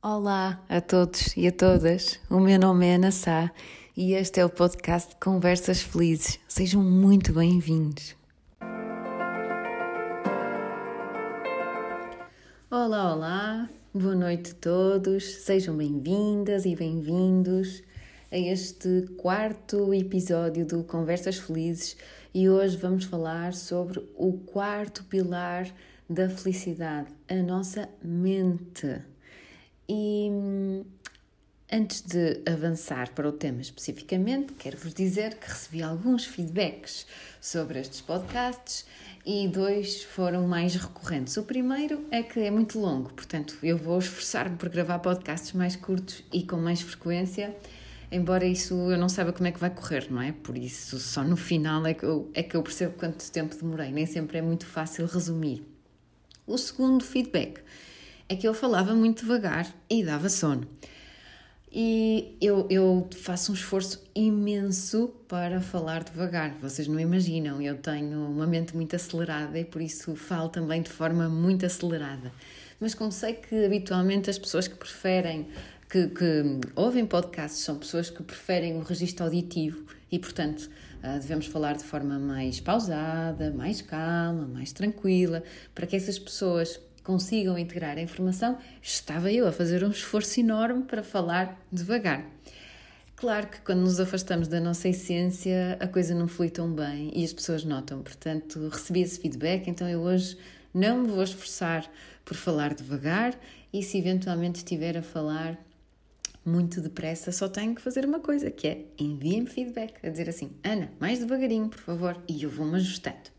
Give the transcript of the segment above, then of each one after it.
Olá a todos e a todas. O meu nome é Ana Sá e este é o podcast Conversas Felizes. Sejam muito bem-vindos. Olá, olá. Boa noite a todos. Sejam bem-vindas e bem-vindos a este quarto episódio do Conversas Felizes e hoje vamos falar sobre o quarto pilar da felicidade, a nossa mente. E hum, antes de avançar para o tema especificamente, quero-vos dizer que recebi alguns feedbacks sobre estes podcasts e dois foram mais recorrentes. O primeiro é que é muito longo, portanto, eu vou esforçar-me por gravar podcasts mais curtos e com mais frequência, embora isso eu não saiba como é que vai correr, não é? Por isso, só no final é que eu, é que eu percebo quanto tempo demorei, nem sempre é muito fácil resumir. O segundo feedback é que eu falava muito devagar e dava sono. E eu, eu faço um esforço imenso para falar devagar, vocês não imaginam. Eu tenho uma mente muito acelerada e por isso falo também de forma muito acelerada. Mas como sei que habitualmente as pessoas que preferem, que, que ouvem podcasts, são pessoas que preferem o registro auditivo e, portanto, ah, devemos falar de forma mais pausada, mais calma, mais tranquila, para que essas pessoas consigam integrar a informação, estava eu a fazer um esforço enorme para falar devagar. Claro que quando nos afastamos da nossa essência, a coisa não flui tão bem e as pessoas notam. Portanto, recebi esse feedback, então eu hoje não me vou esforçar por falar devagar e se eventualmente estiver a falar muito depressa, só tenho que fazer uma coisa, que é enviem-me feedback, a dizer assim, Ana, mais devagarinho, por favor, e eu vou-me ajustando.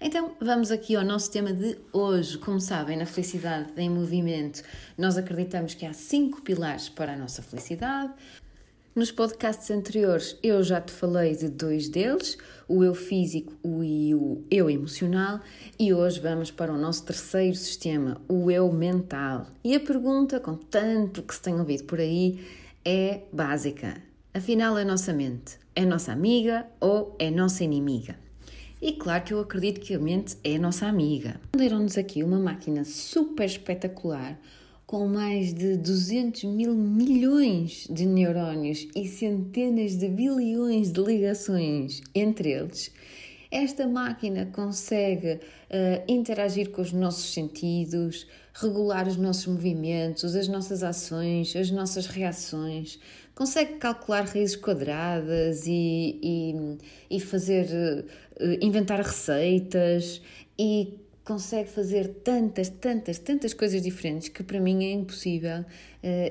Então, vamos aqui ao nosso tema de hoje. Como sabem, na Felicidade em Movimento, nós acreditamos que há cinco pilares para a nossa felicidade. Nos podcasts anteriores, eu já te falei de dois deles, o eu físico e o eu emocional, e hoje vamos para o nosso terceiro sistema, o eu mental. E a pergunta, com tanto que se tem ouvido por aí, é básica. Afinal, a nossa mente é nossa amiga ou é nossa inimiga? E claro que eu acredito que a mente é a nossa amiga. Deram-nos aqui uma máquina super espetacular com mais de 200 mil milhões de neurónios e centenas de bilhões de ligações entre eles. Esta máquina consegue uh, interagir com os nossos sentidos, regular os nossos movimentos, as nossas ações, as nossas reações, consegue calcular raízes quadradas e, e, e fazer, uh, inventar receitas e consegue fazer tantas, tantas, tantas coisas diferentes que para mim é impossível uh,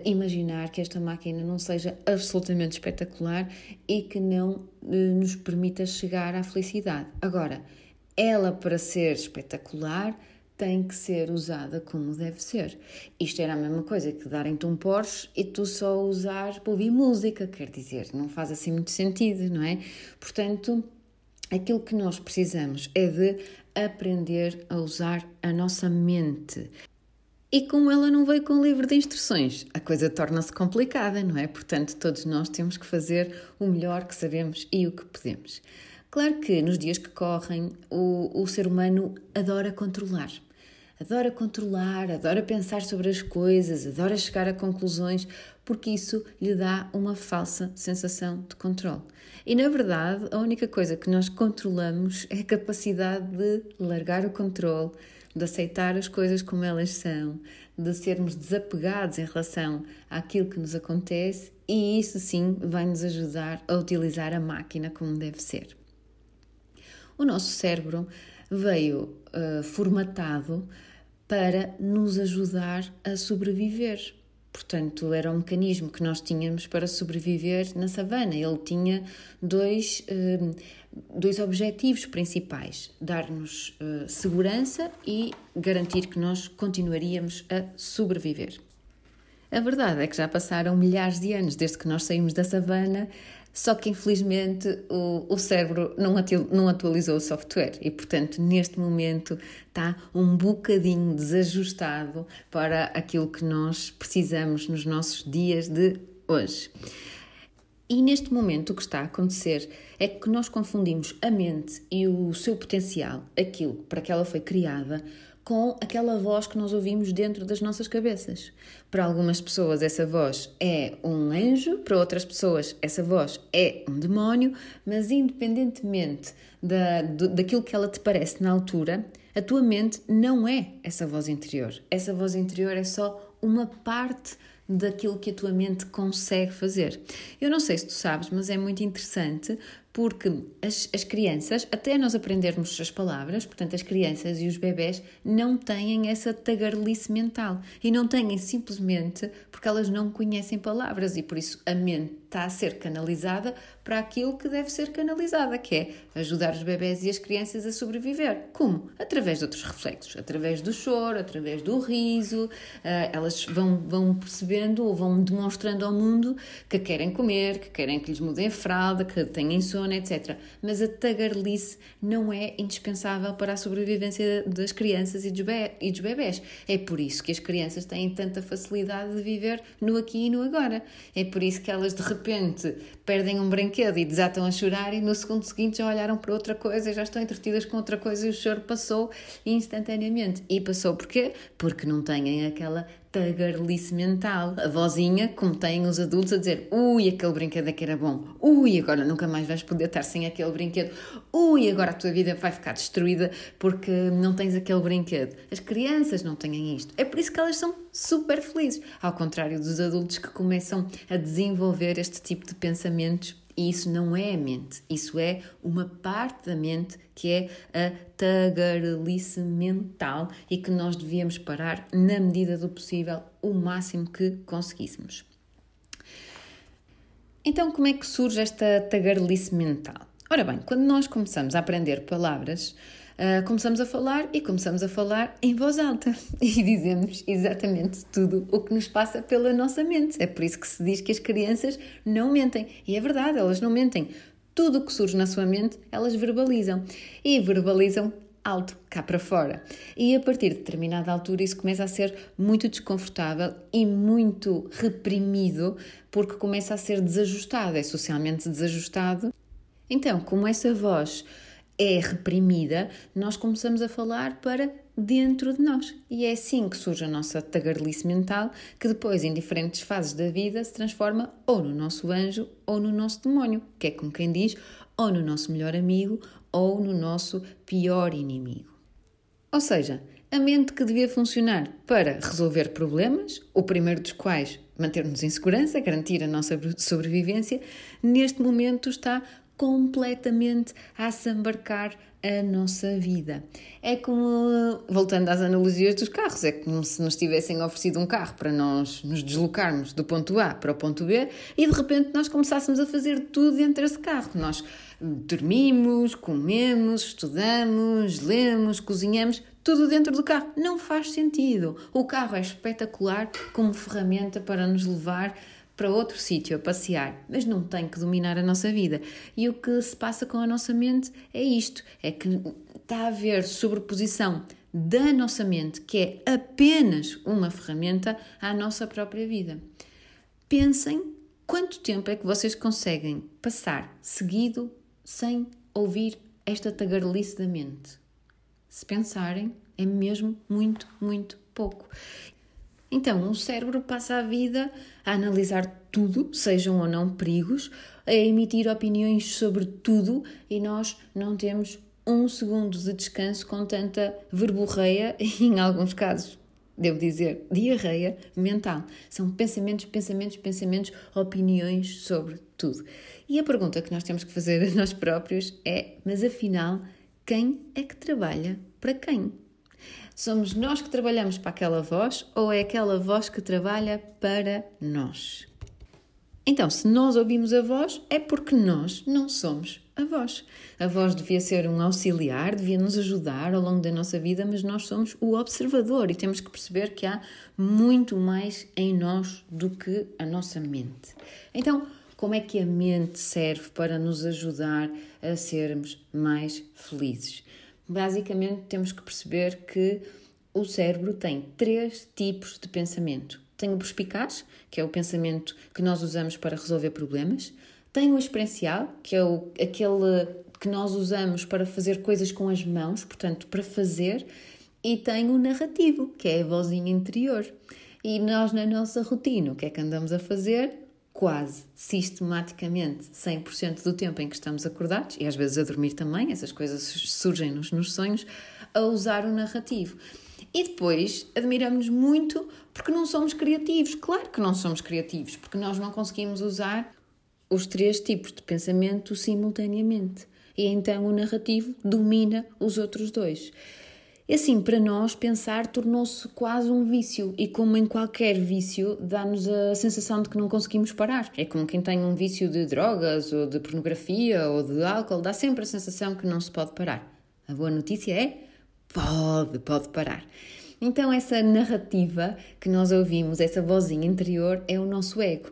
imaginar que esta máquina não seja absolutamente espetacular e que não uh, nos permita chegar à felicidade. Agora, ela para ser espetacular tem que ser usada como deve ser. Isto era a mesma coisa que darem-te um Porsche e tu só usar para ouvir música, quer dizer, não faz assim muito sentido, não é? Portanto, aquilo que nós precisamos é de aprender a usar a nossa mente. E como ela não veio com livro de instruções, a coisa torna-se complicada, não é? Portanto, todos nós temos que fazer o melhor que sabemos e o que podemos. Claro que nos dias que correm, o, o ser humano adora controlar adora controlar, adora pensar sobre as coisas, adora chegar a conclusões, porque isso lhe dá uma falsa sensação de controle. E na verdade, a única coisa que nós controlamos é a capacidade de largar o controle, de aceitar as coisas como elas são, de sermos desapegados em relação àquilo que nos acontece, e isso sim vai nos ajudar a utilizar a máquina como deve ser. O nosso cérebro veio uh, formatado para nos ajudar a sobreviver. Portanto, era um mecanismo que nós tínhamos para sobreviver na savana. Ele tinha dois, uh, dois objetivos principais: dar-nos uh, segurança e garantir que nós continuaríamos a sobreviver. A verdade é que já passaram milhares de anos desde que nós saímos da savana só que infelizmente o, o cérebro não, não atualizou o software e, portanto, neste momento está um bocadinho desajustado para aquilo que nós precisamos nos nossos dias de hoje. E neste momento o que está a acontecer é que nós confundimos a mente e o seu potencial, aquilo para que ela foi criada, com aquela voz que nós ouvimos dentro das nossas cabeças. Para algumas pessoas, essa voz é um anjo, para outras pessoas, essa voz é um demónio, mas independentemente da, do, daquilo que ela te parece na altura, a tua mente não é essa voz interior. Essa voz interior é só uma parte daquilo que a tua mente consegue fazer. Eu não sei se tu sabes, mas é muito interessante porque as, as crianças, até nós aprendermos as palavras, portanto, as crianças e os bebés não têm essa tagarelice mental e não têm simplesmente porque elas não conhecem palavras e por isso a mente está a ser canalizada para aquilo que deve ser canalizada, que é ajudar os bebés e as crianças a sobreviver. Como? Através de outros reflexos, através do choro, através do riso, ah, elas vão, vão percebendo ou vão demonstrando ao mundo que querem comer, que querem que lhes mudem a fralda, que têm sono etc. Mas a tagarelice não é indispensável para a sobrevivência das crianças e dos, e dos bebés. É por isso que as crianças têm tanta facilidade de viver no aqui e no agora. É por isso que elas de repente perdem um brinquedo e desatam a chorar e no segundo seguinte já olharam para outra coisa já estão entretidas com outra coisa e o choro passou instantaneamente. E passou porquê? Porque não têm aquela tagarelice mental. A vozinha, como têm os adultos, a dizer: ui, aquele brinquedo é que era bom, ui, agora nunca mais vais poder estar sem aquele brinquedo, ui, agora a tua vida vai ficar destruída porque não tens aquele brinquedo. As crianças não têm isto. É por isso que elas são super felizes. Ao contrário dos adultos que começam a desenvolver este tipo de pensamentos e isso não é a mente, isso é uma parte da mente que é a tagarelice mental e que nós devíamos parar na medida do possível, o máximo que conseguíssemos. Então, como é que surge esta tagarelice mental? Ora bem, quando nós começamos a aprender palavras, uh, começamos a falar e começamos a falar em voz alta e dizemos exatamente tudo o que nos passa pela nossa mente. É por isso que se diz que as crianças não mentem. E é verdade, elas não mentem. Tudo o que surge na sua mente, elas verbalizam. E verbalizam alto, cá para fora. E a partir de determinada altura isso começa a ser muito desconfortável e muito reprimido, porque começa a ser desajustado, é socialmente desajustado. Então, como essa voz é reprimida, nós começamos a falar para dentro de nós. E é assim que surge a nossa tagarelice mental, que depois, em diferentes fases da vida, se transforma ou no nosso anjo ou no nosso demónio, que é como quem diz, ou no nosso melhor amigo ou no nosso pior inimigo. Ou seja, a mente que devia funcionar para resolver problemas, o primeiro dos quais manter-nos em segurança, garantir a nossa sobrevivência, neste momento está completamente a assambarcar a nossa vida. É como, voltando às analogias dos carros, é como se nos tivessem oferecido um carro para nós nos deslocarmos do ponto A para o ponto B e de repente nós começássemos a fazer tudo dentro desse carro. Nós dormimos, comemos, estudamos, lemos, cozinhamos, tudo dentro do carro. Não faz sentido. O carro é espetacular como ferramenta para nos levar para outro sítio a passear, mas não tem que dominar a nossa vida. E o que se passa com a nossa mente é isto: é que está a haver sobreposição da nossa mente, que é apenas uma ferramenta, à nossa própria vida. Pensem quanto tempo é que vocês conseguem passar seguido sem ouvir esta tagarelice da mente. Se pensarem, é mesmo muito, muito pouco. Então, o cérebro passa a vida a analisar tudo, sejam ou não perigos, a emitir opiniões sobre tudo e nós não temos um segundo de descanso com tanta verborreia e, em alguns casos, devo dizer, diarreia mental. São pensamentos, pensamentos, pensamentos, opiniões sobre tudo. E a pergunta que nós temos que fazer a nós próprios é: mas afinal, quem é que trabalha para quem? Somos nós que trabalhamos para aquela voz ou é aquela voz que trabalha para nós? Então, se nós ouvimos a voz, é porque nós não somos a voz. A voz devia ser um auxiliar, devia nos ajudar ao longo da nossa vida, mas nós somos o observador e temos que perceber que há muito mais em nós do que a nossa mente. Então, como é que a mente serve para nos ajudar a sermos mais felizes? Basicamente, temos que perceber que o cérebro tem três tipos de pensamento. Tem o perspicaz, que é o pensamento que nós usamos para resolver problemas, Tem o experiencial, que é o, aquele que nós usamos para fazer coisas com as mãos, portanto, para fazer, e tem o narrativo, que é a vozinha interior. E nós, na nossa rotina, o que é que andamos a fazer? Quase sistematicamente 100% do tempo em que estamos acordados, e às vezes a dormir também, essas coisas surgem-nos nos sonhos, a usar o narrativo. E depois admiramos muito porque não somos criativos. Claro que não somos criativos, porque nós não conseguimos usar os três tipos de pensamento simultaneamente. E então o narrativo domina os outros dois. E assim, para nós, pensar tornou-se quase um vício, e como em qualquer vício, dá-nos a sensação de que não conseguimos parar. É como quem tem um vício de drogas, ou de pornografia, ou de álcool, dá sempre a sensação que não se pode parar. A boa notícia é: pode, pode parar. Então, essa narrativa que nós ouvimos, essa vozinha interior, é o nosso ego.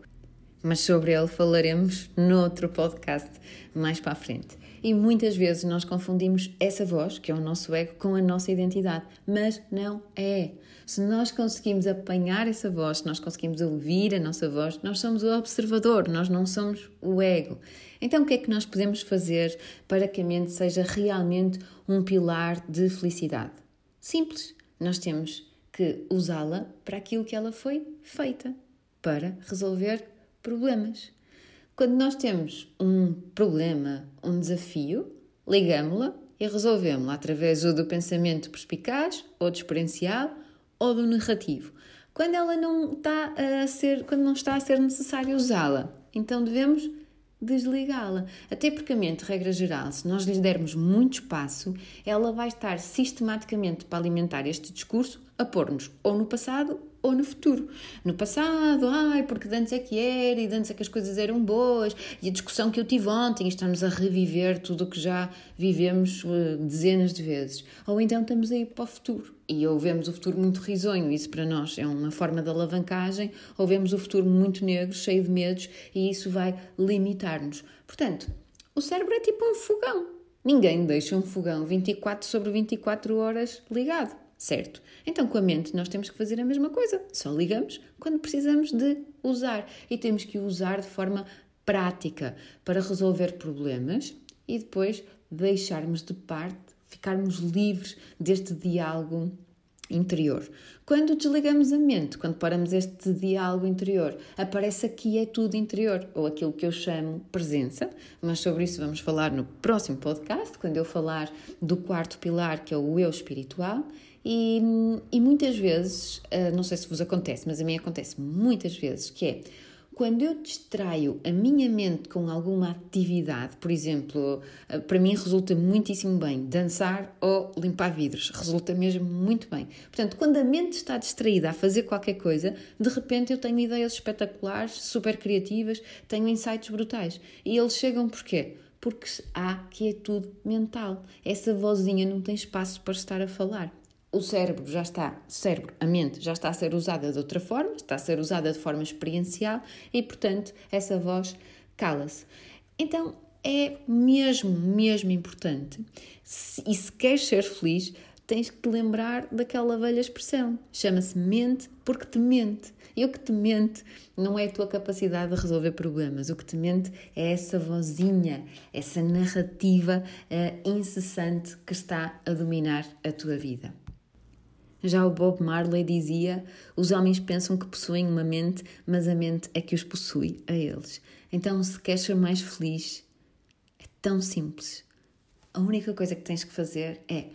Mas sobre ele falaremos noutro podcast mais para a frente. E muitas vezes nós confundimos essa voz, que é o nosso ego, com a nossa identidade, mas não é. Se nós conseguimos apanhar essa voz, se nós conseguimos ouvir a nossa voz, nós somos o observador, nós não somos o ego. Então, o que é que nós podemos fazer para que a mente seja realmente um pilar de felicidade? Simples. Nós temos que usá-la para aquilo que ela foi feita para resolver problemas. Quando nós temos um problema, um desafio, ligamos-la e resolvemos-la através ou do pensamento perspicaz, ou do experiencial, ou do narrativo. Quando ela não está a ser, quando não está a ser necessário usá-la, então devemos desligá-la. Até porque a mente, regra geral, se nós lhe dermos muito espaço, ela vai estar sistematicamente para alimentar este discurso a pôr-nos ou no passado ou no futuro. No passado, ai, porque antes é que era e antes é que as coisas eram boas e a discussão que eu tive ontem, estamos a reviver tudo o que já vivemos uh, dezenas de vezes. Ou então estamos a ir para o futuro e ou vemos o futuro muito risonho, isso para nós é uma forma de alavancagem, ou vemos o futuro muito negro, cheio de medos e isso vai limitar-nos. Portanto, o cérebro é tipo um fogão. Ninguém deixa um fogão 24 sobre 24 horas ligado certo? Então, com a mente, nós temos que fazer a mesma coisa, só ligamos quando precisamos de usar e temos que usar de forma prática para resolver problemas e depois deixarmos de parte, ficarmos livres deste diálogo interior. Quando desligamos a mente, quando paramos este diálogo interior, aparece aqui é tudo interior, ou aquilo que eu chamo presença, mas sobre isso vamos falar no próximo podcast, quando eu falar do quarto pilar, que é o eu espiritual, e, e muitas vezes, ah, não sei se vos acontece, mas a mim acontece muitas vezes, que é quando eu distraio a minha mente com alguma atividade, por exemplo, ah, para mim resulta muitíssimo bem dançar ou limpar vidros, resulta mesmo muito bem. Portanto, quando a mente está distraída a fazer qualquer coisa, de repente eu tenho ideias espetaculares, super criativas, tenho insights brutais. E eles chegam porquê? Porque há quietude mental. Essa vozinha não tem espaço para estar a falar o cérebro já está, cérebro, a mente já está a ser usada de outra forma, está a ser usada de forma experiencial e, portanto, essa voz cala-se. Então, é mesmo, mesmo importante. E se queres ser feliz, tens que te lembrar daquela velha expressão. Chama-se mente porque te mente. E o que te mente não é a tua capacidade de resolver problemas. O que te mente é essa vozinha, essa narrativa uh, incessante que está a dominar a tua vida. Já o Bob Marley dizia: os homens pensam que possuem uma mente, mas a mente é que os possui a eles. Então, se queres ser mais feliz, é tão simples. A única coisa que tens que fazer é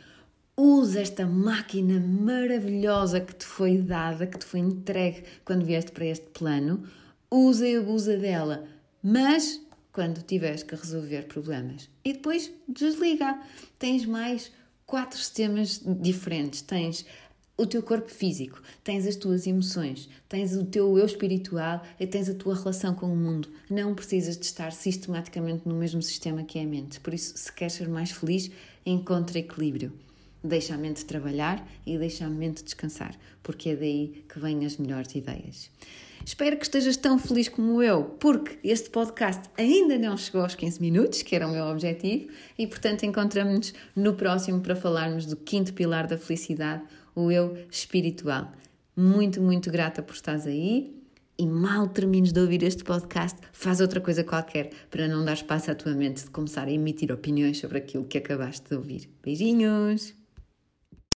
usa esta máquina maravilhosa que te foi dada, que te foi entregue quando vieste para este plano, usa e abusa dela, mas quando tiveres que resolver problemas. E depois desliga. Tens mais quatro sistemas diferentes. Tens o teu corpo físico, tens as tuas emoções, tens o teu eu espiritual e tens a tua relação com o mundo. Não precisas de estar sistematicamente no mesmo sistema que é a mente. Por isso, se queres ser mais feliz, encontra equilíbrio. Deixa a mente trabalhar e deixa a mente descansar, porque é daí que vêm as melhores ideias. Espero que estejas tão feliz como eu, porque este podcast ainda não chegou aos 15 minutos, que era o meu objetivo, e portanto encontramos-nos no próximo para falarmos do quinto pilar da felicidade, o eu espiritual. Muito, muito grata por estares aí. e mal termines de ouvir este podcast, faz outra coisa qualquer para não dar espaço à tua mente de começar a emitir opiniões sobre aquilo que acabaste de ouvir. Beijinhos!